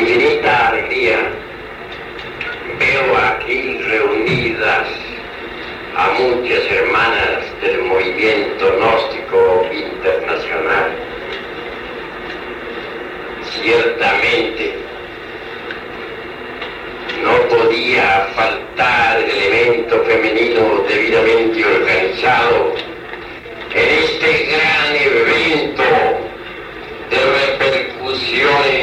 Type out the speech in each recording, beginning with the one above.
infinita alegría veo aquí reunidas a muchas hermanas del movimiento gnóstico internacional. Ciertamente, no podía faltar el elemento femenino debidamente organizado en este gran evento de repercusiones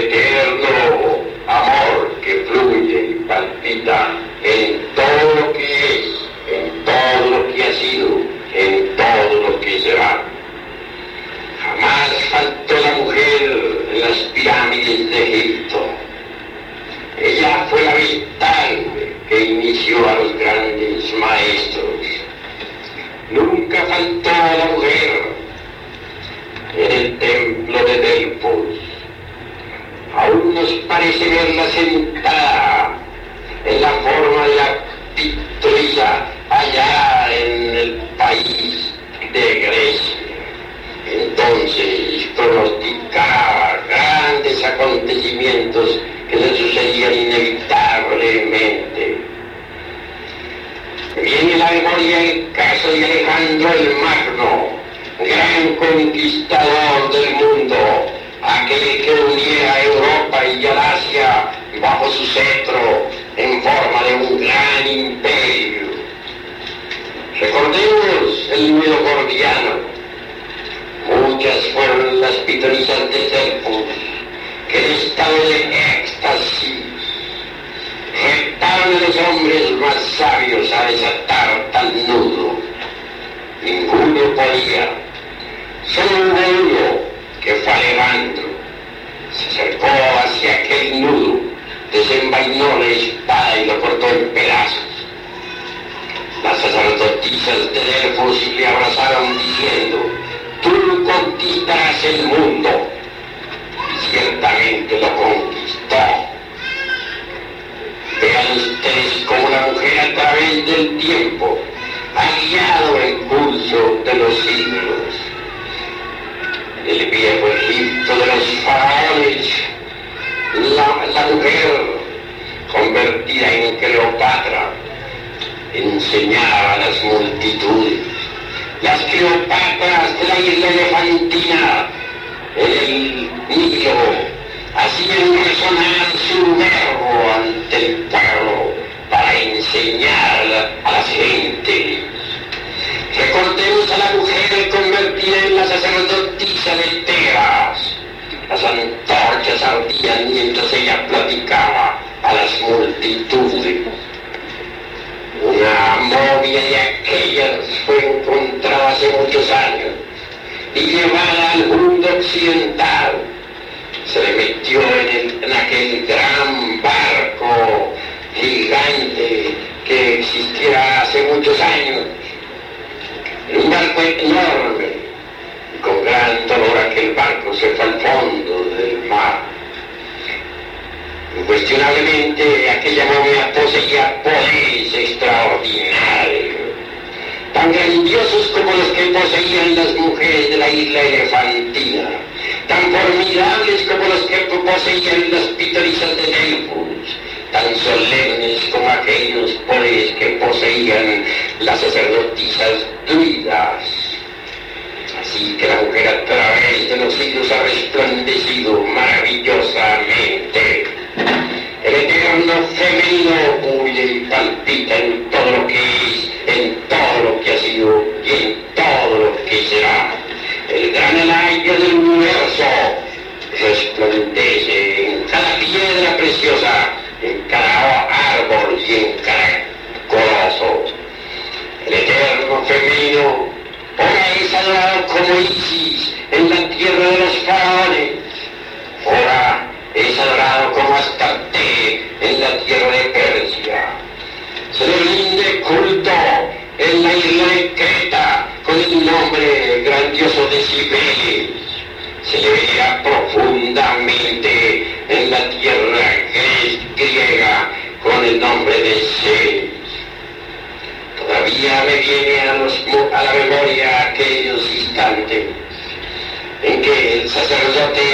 eterno amor que fluye y palpita en todo lo que es, en todo lo que ha sido, en todo lo que será. Jamás faltó la mujer en las pirámides de Egipto. Ella fue la vital que inició a los grandes maestros. Nunca faltó la mujer en el templo de Delfos. Aún nos parece verla sentada en la forma de la pictoría allá en el país de Grecia. Entonces pronosticaba grandes acontecimientos que le sucedían inevitablemente. Viene la memoria el caso de Alejandro el Magno, gran conquistador del mundo, aquel que unía a Europa y al Asia bajo su cetro en forma de un gran imperio. Recordemos el nudo gordiano. Muchas fueron las pitonisas de Delfos que en estado de éxtasis retaron a los hombres más sabios a desatar tal nudo. Ninguno podía. Solo uno Se acercó hacia aquel nudo, desenvainó la espada y lo cortó en pedazos. Las sacerdotisas de Delfos le abrazaron diciendo, tú conquistarás el mundo. Y ciertamente lo conquistó. Vean ustedes cómo la mujer a través del tiempo ha guiado el curso de los siglos. El viejo Egipto de los faraones, la, la mujer convertida en Cleopatra, enseñaba a las multitudes. Las Cleopatras de la isla elefantina, el Nilo, hacían resonar su verbo ante el pueblo para enseñar a las gentes. Recordemos a la mujer convertida Antorchas ardían mientras ella platicaba a las multitudes. Una momia de aquellas fue encontrada hace muchos años y llevada al mundo occidental. Se metió en, en aquel gran barco gigante que existía hace muchos años. Un barco enorme con gran dolor aquel barco se fue al fondo del mar. Incuestionablemente aquella momia poseía poderes extraordinarios, tan grandiosos como los que poseían las mujeres de la isla elefantina, tan formidables como los que poseían las pitonisas de Delfos, tan solemnes como aquellos poderes que poseían las sacerdotisas druidas. Así que la mujer a través de los siglos ha resplandecido maravillosamente. El eterno femenino adorado como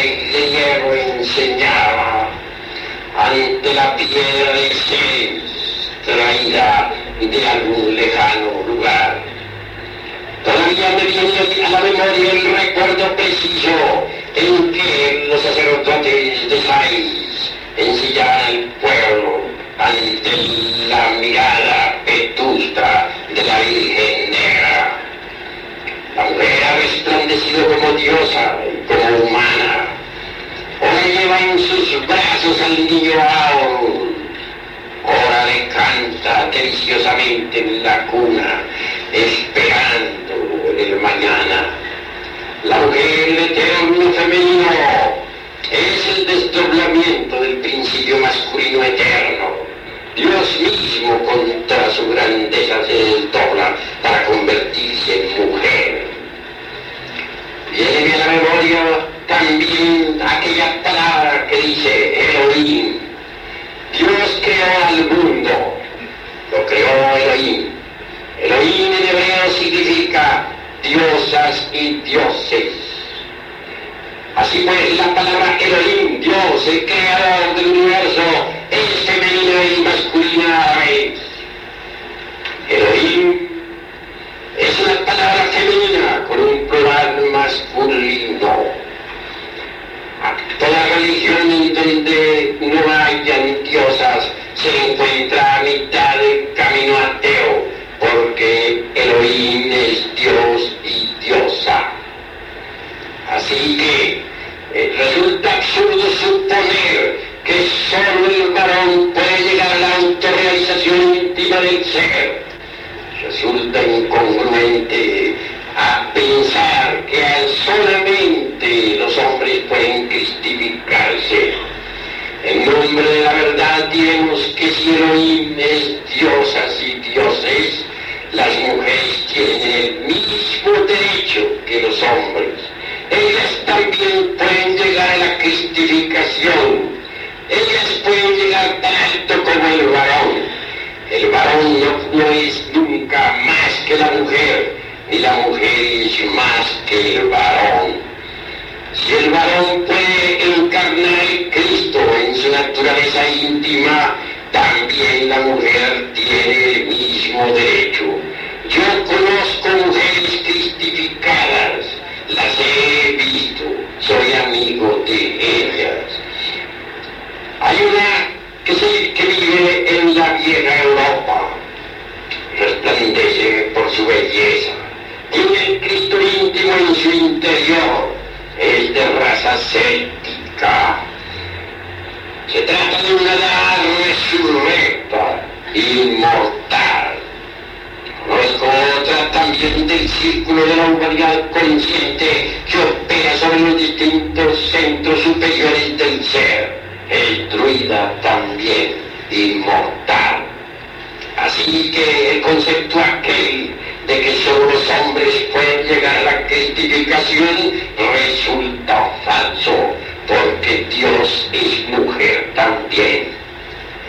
de hierro enseñaba ante la piedra de Cis traída de algún lejano lugar. Todavía me viene a la memoria el recuerdo preciso en que los sacerdotes de Sais ensillaban al pueblo ante la mirada vetusta de la Virgen Negra. La mujer ha resplandecido como diosa y como humana. En sus brazos al niño Aur. Ahora le canta deliciosamente en la cuna, esperando el mañana. La mujer, eterno femenino, es el desdoblamiento del principio masculino eterno. Dios mismo contra su grandeza se desdobla para convertirse en mujer. Viene a la memoria también aquella palabra que dice Elohim. Dios creó al mundo, lo creó Elohim. Elohim en hebreo significa diosas y dioses. Así pues, la palabra Elohim, Dios, el creador del universo, mujer ni la mujer es más que el varón. Si el varón puede encarnar Cristo en su naturaleza íntima, círculo de la humanidad consciente que opera sobre los distintos centros superiores del ser, destruida también, inmortal. Así que el concepto aquel de que solo los hombres pueden llegar a la cristificación resulta falso, porque Dios es mujer también.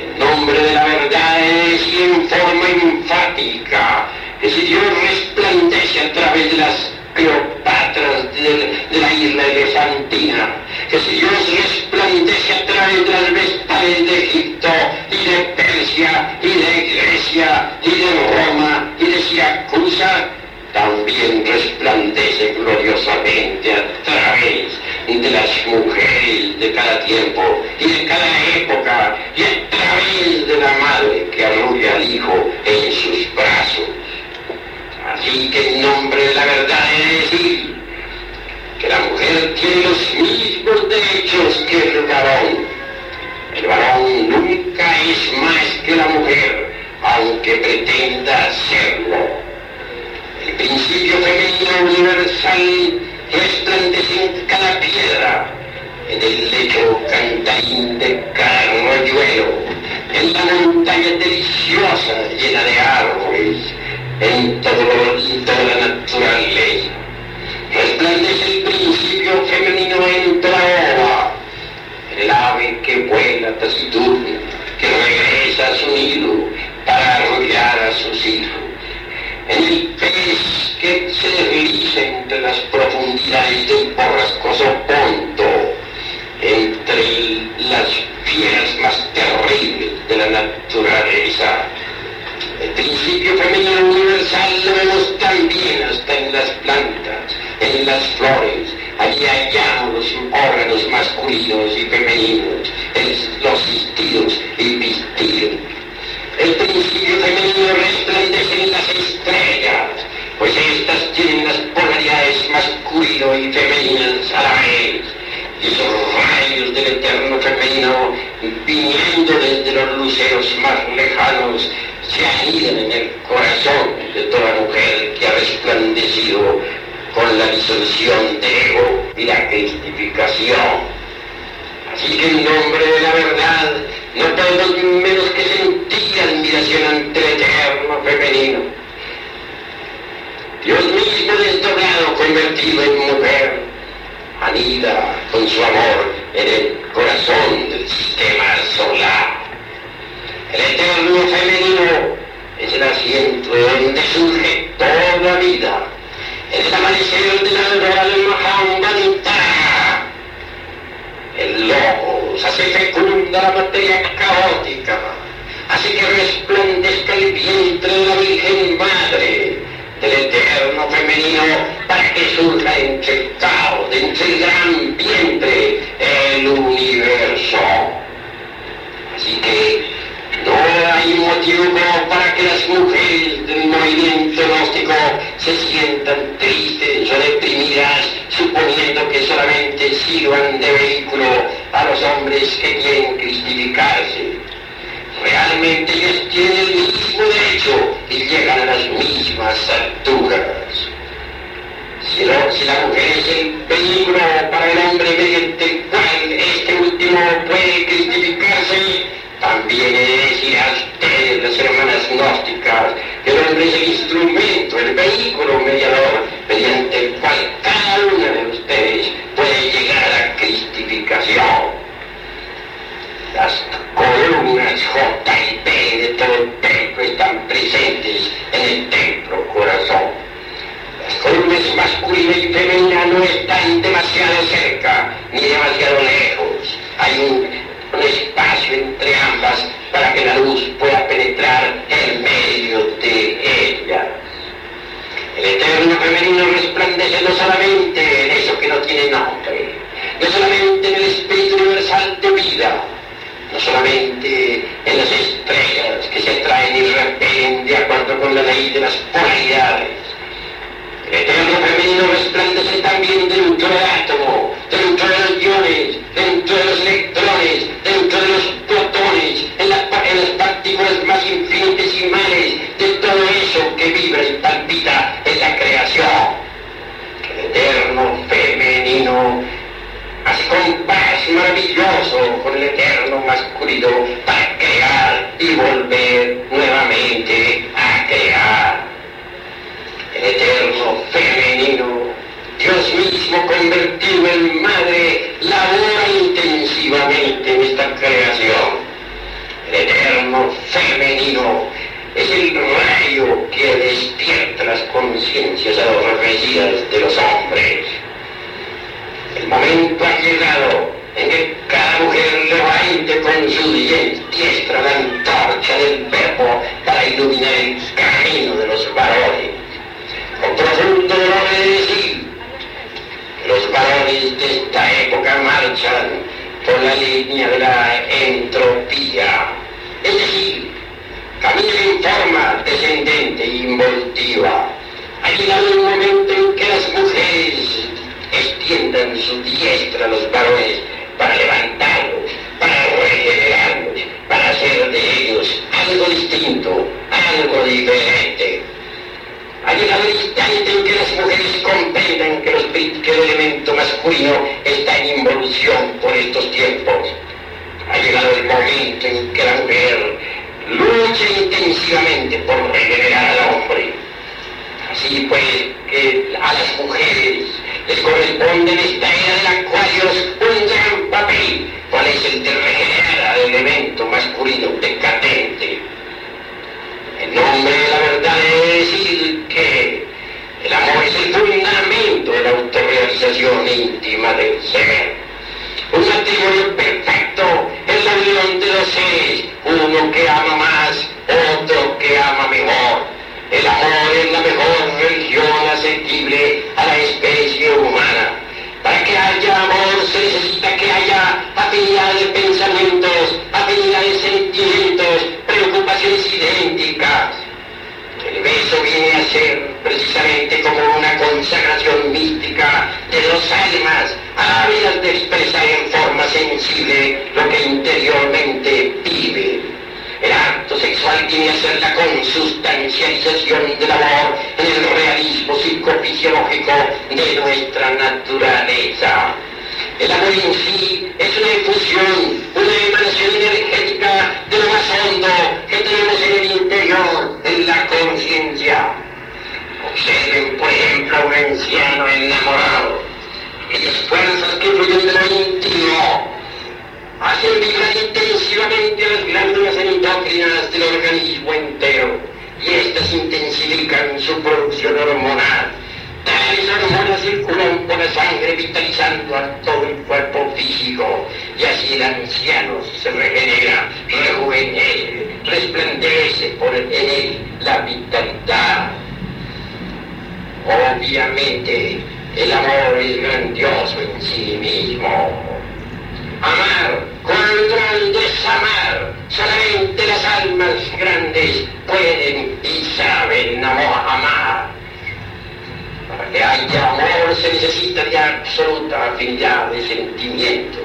En nombre de la verdad es en forma enfática que si Dios resplandece a través de las Cleopatras de, la isla de Santina, que si Dios resplandece a través de las vestales de Egipto y de Persia y de Grecia y de Roma y de Siracusa, también resplandece gloriosamente a través de las mujeres de cada tiempo y de cada época y a través de la madre que arrulla al hijo en sus brazos. Así que en la verdad de decir que la mujer tiene los mismos derechos que el varón. El varón nunca es más que la mujer, aunque pretenda serlo. El principio femenino universal resplandece en cada piedra, en el lecho cantarín de cada arroyuelo, en la montaña deliciosa llena de árboles, en toda la natural ley. Resplandece el principio femenino en toda obra, el ave que vuela taciturna, que regresa a su nido para arrollar a sus hijos, el pez que se desliza entre las profundidades del borrascoso fondo, entre las fieras más terribles de la naturaleza el principio femenino universal lo vemos también hasta en las plantas, en las flores. Allí hallamos órganos masculinos y femeninos, los sistidos y vestidos. El principio femenino resplandece en las estrellas, pues estas tienen las polaridades masculino y femeninas a la vez. Y esos rayos del eterno femenino, viniendo desde los luceros más lejanos, se anidan en el corazón de toda mujer que ha resplandecido con la disolución de ego y la cristificación. Así que en nombre de la verdad no podemos menos que sentir admiración ante el eterno femenino. Dios mismo desdoblado, convertido en mujer, anida con su amor en el corazón del sistema solar. El eterno femenino es el asiento donde surge toda vida. En el amanecer del alma el logos hace fecunda la materia caótica, hace que resplandezca el vientre de la Virgen Madre, del eterno femenino, para que surja entre el caos, entre el gran vientre, el universo. Así que hay motivo para que las mujeres del movimiento gnóstico se sientan tristes o deprimidas, suponiendo que solamente sirvan de vehículo a los hombres que quieren cristificarse. Realmente ellos tienen el mismo derecho y llegan a las mismas alturas. Si, si la mujer es el vehículo para el hombre mediante el cual este último puede cristificarse, también de decir a ustedes, las hermanas gnósticas, el hombre es el instrumento, el vehículo mediador, mediante el cual maravilloso con el eterno masculino para crear y volver nuevamente a crear. El eterno femenino Dios mismo convertido en madre, labora intensivamente en esta creación. El eterno femenino es el rayo que despierta las conciencias adormecidas de los hombres. El momento ha llegado en que cada mujer levante con su diestra la antorcha del verbo para iluminar el camino de los varones. Con profundo dolor de decir, los varones de esta época marchan por la línea de la entropía, es decir, caminan en forma descendente e involtiva. Ha llegado el momento en que las mujeres extiendan su diestra a los varones masculino está en involución por estos tiempos. Ha llegado el momento en que la mujer lucha intensivamente por regenerar al hombre. Así pues, que a las mujeres les corresponde en esta era del Acuarios un gran papel, cuál es el de regenerar al elemento masculino decadente en nombre de la verdad he de decir que el amor es el fundamento de la autorrealización íntima del ser. Un matrimonio perfecto es la unión de dos seres, uno que ama más, otro que ama mejor. El amor ser la consustancialización del amor en el realismo psicofisiológico de nuestra naturaleza. El amor en sí es una efusión, una emanación energética de lo más hondo que tenemos en el interior, en la conciencia. Observen, por ejemplo, un anciano enamorado. Aquellas fuerzas que fluyen de íntimo hacen vibrar intensivamente las glándulas endócrinas del organismo entero y éstas intensifican su producción hormonal. Tales hormonas circulan por la sangre vitalizando a todo el cuerpo físico y así el anciano se regenera, rejuvenece, resplandece por en él la vitalidad. Obviamente, el amor es grandioso en sí mismo amar, amar. Solamente las almas grandes pueden y saben amar. Para que haya amor se necesita de absoluta afinidad de sentimientos.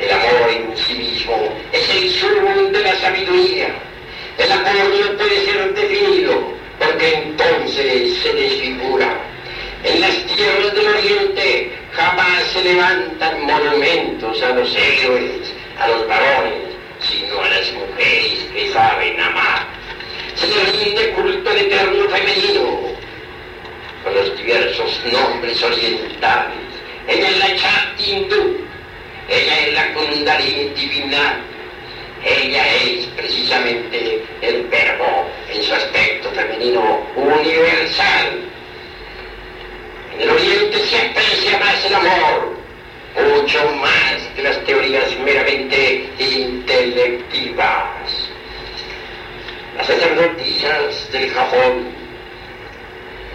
El amor en sí mismo es el sumo de la sabiduría. El amor no puede ser definido porque entonces se desfigura. En las tierras del oriente Jamás se levantan monumentos a los héroes, a los varones, sino a las mujeres que saben amar. Se le rinde culto al eterno femenino, con los diversos nombres orientales. Ella es la Chat hindú, ella es la Kundalini divina, ella es precisamente el verbo en su aspecto femenino universal en el Oriente se aprecia más el amor, mucho más que las teorías meramente intelectivas. Las sacerdotisas del Japón,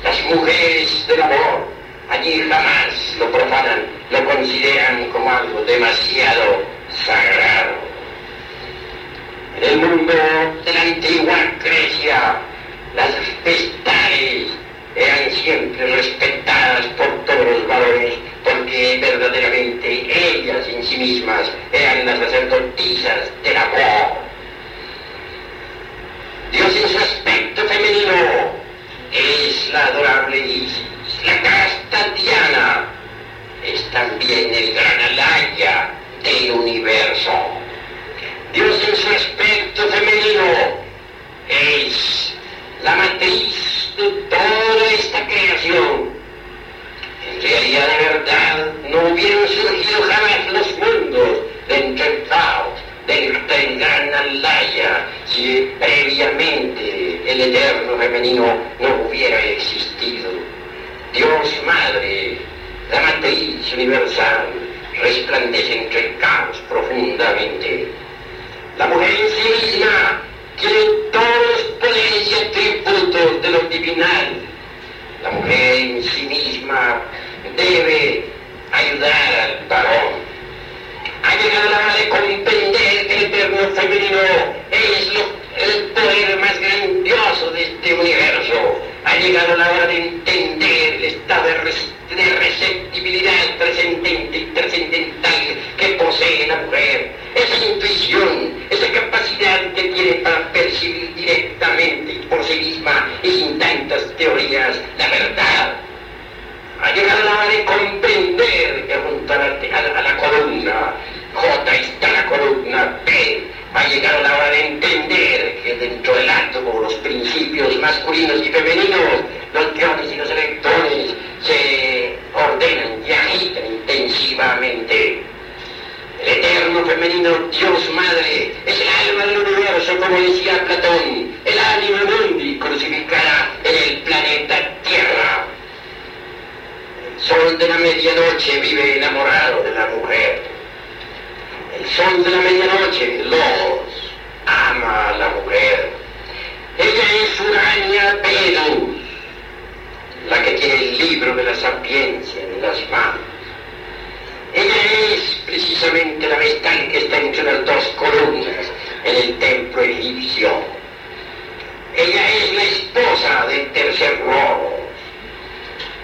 las mujeres del amor, allí jamás lo profanan, lo consideran como algo demasiado sagrado. En el mundo de la antigua Grecia, las vestales eran siempre respetadas por todos los valores, porque verdaderamente ellas en sí mismas eran las sacerdotisas del amor. Dios en su aspecto femenino es la adorable Isis, la casta Diana, es también el gran alaya del universo. Dios en su aspecto femenino es si previamente el eterno femenino no hubiera existido. Dios Madre, la matriz universal, resplandece entre el caos profundamente. La mujer misma tiene todos los poderes y atributos de lo divinal. La mujer en sí misma debe ayudar al varón. Ha llegado la hora de comprender que femenino es el poder más grandioso de este universo. Ha llegado la hora de entender el estado de, receptibilidad trascendente trascendental que posee la mujer. Esa intuición, esa capacidad que tiene para percibir directamente por sí misma y sin tantas teorías la verdad. Ha llegado la hora de comprender que junto a la, columna J está la columna P. Ha llegado la hora de entender que dentro del átomo los principios masculinos y femeninos, los iones y los electrones, se ordenan y agitan intensivamente. El eterno femenino Dios Madre es el alma del universo, como decía Platón, el ánima mundi crucificada en el planeta Tierra. El sol de la medianoche vive enamorado de la mujer. El sol de la medianoche, los ama a la mujer. Ella es Urania Venus, la que tiene el libro de la sapiencia en las manos. Ella es precisamente la vestal que está entre las dos columnas en el templo egipcio. Ella es la esposa del tercer robo.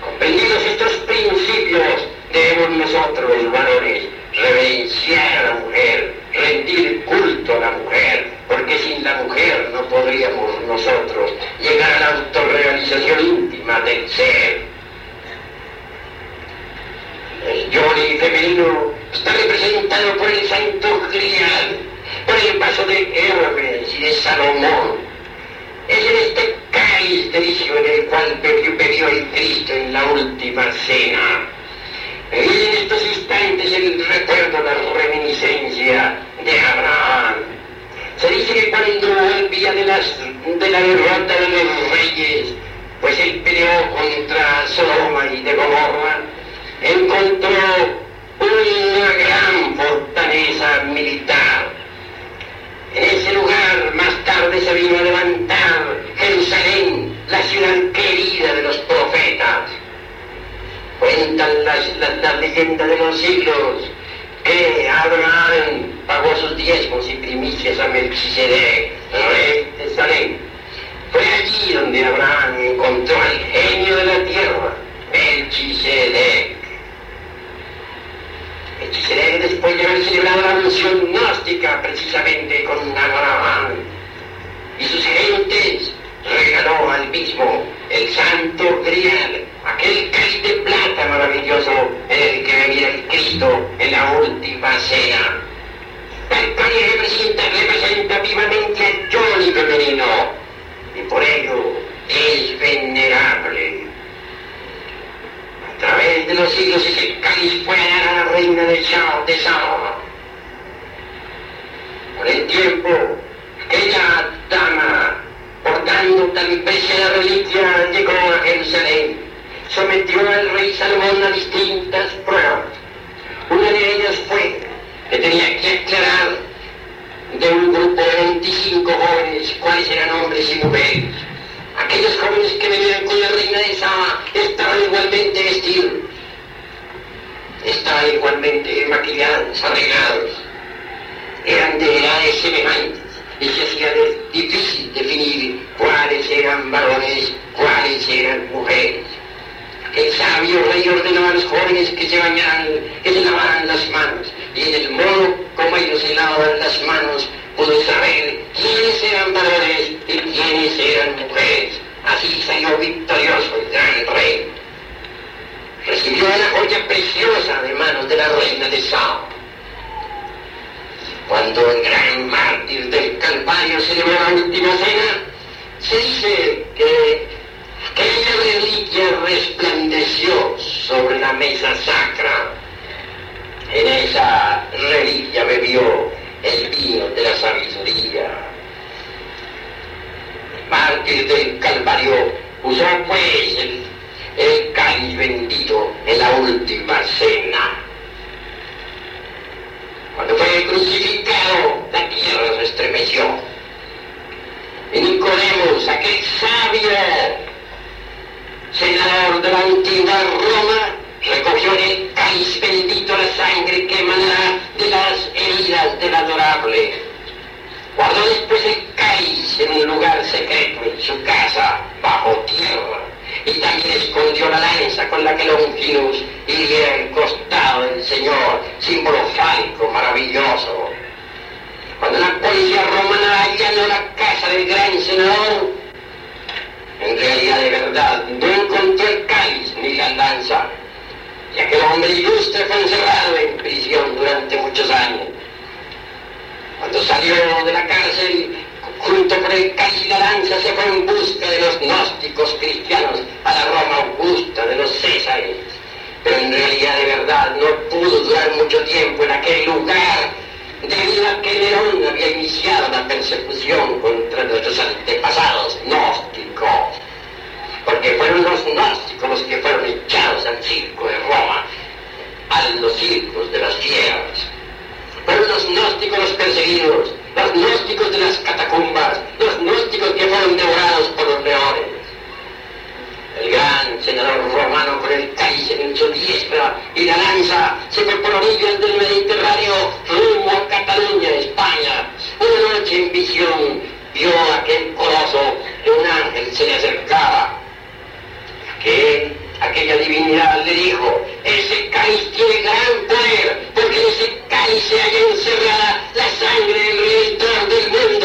Comprendidos estos principios, debemos nosotros, los varones, reverenciar a la mujer, rendir culto a la mujer, porque sin la mujer no podríamos nosotros llegar a la autorrealización íntima del ser. El yoni femenino está representado por el santo grial, por el paso de Hermes y de Salomón. Es en este cáliz de en el cual bebió el Cristo en la última cena en estos instantes el recuerdo, la reminiscencia de Abraham. Se dice que cuando volvía de, las, de la derrota de los reyes, pues él peleó contra Sodoma y de Gomorra, encontró una gran fortaleza militar. En ese lugar más tarde se vino a levantar Jerusalén, la ciudad querida de los profetas. Cuentan las, las, leyendas de los siglos que Abraham pagó sus diezmos y primicias a Melchizedek, rey de Salem. Fue allí donde Abraham encontró al genio de la tierra, Melchizedek. Melchizedek, después de haber celebrado la misión gnóstica precisamente con Abraham y sus gentes, regaló al mismo el santo grial, aquel cáliz de plata maravilloso en el que venía el Cristo en la última cena. El cáliz representa, representa vivamente a Johnny femenino y por ello es venerable. A través de los siglos ese cáliz fue a la reina de Chao, de Sao. Con el tiempo, aquella dama portando tan preciada reliquia llegó a Jerusalén. Sometió al rey Salomón a distintas pruebas. Una de ellas fue que tenía que aclarar de un grupo de 25 jóvenes cuáles eran hombres y mujeres. Aquellos jóvenes que venían con la reina de Saba estaban igualmente vestidos, estaban igualmente maquillados, arreglados, eran de edades semejantes y se hacía difícil definir cuáles eran varones, cuáles eran mujeres. El sabio rey ordenó a los jóvenes que se bañaran, que se lavaran las manos, y en el modo como ellos se lavaban las manos, pudo saber quiénes eran varones y quiénes eran mujeres. Así salió victorioso el gran rey. Recibió una joya preciosa de manos de la reina de Sao cuando el gran mártir del Calvario celebró la última cena, se dice que aquella reliquia resplandeció sobre la mesa sacra. En esa Cuando salió de la cárcel, junto con el la lanza se fue en busca de los gnósticos cristianos a la Roma Augusta de los Césares. Pero en realidad de verdad no pudo durar mucho tiempo en aquel lugar debido a que Nerón había iniciado la persecución contra nuestros antepasados gnósticos. Porque fueron los gnósticos los que fueron echados al circo de Roma, a los circos de las tierras. Fueron los gnósticos los perseguidos, los gnósticos de las catacumbas, los gnósticos que fueron devorados por los leones. El gran senador romano con el cáliz en su diestra y la lanza se fue por orillas del Mediterráneo rumbo a Cataluña, España. Una noche en visión vio aquel coloso de un ángel se le acercaba. Aquel aquella divinidad le dijo, ese cáliz tiene gran poder, porque en ese cáliz se halla encerrada la sangre del redentor del mundo.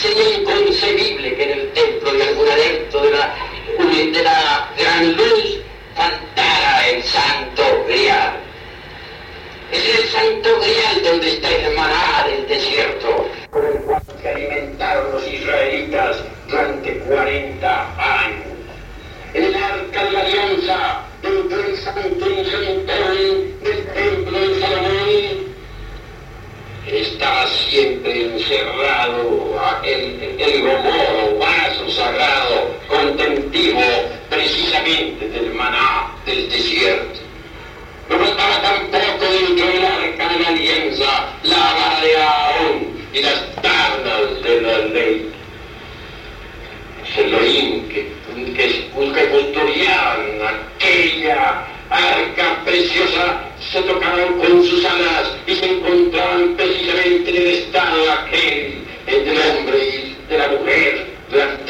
Sería inconcebible que en el templo de algún adepto de la, de la gran luz faltara el santo grial. Es el santo grial donde está el maná del desierto, con el cual se alimentaron los israelitas durante 40 años. En el arca de la alianza, dentro del santo del templo de Salomón, estaba siempre encerrado el, el o vaso sagrado, contemplativo precisamente del maná del desierto. No estaba tampoco dentro del arca de la alianza la vara de Aarón y las tablas de la ley. Elohim que, que, que aquella arca preciosa se tocaban con sus alas y se encontraban precisamente en el estado aquel del hombre y de la mujer durante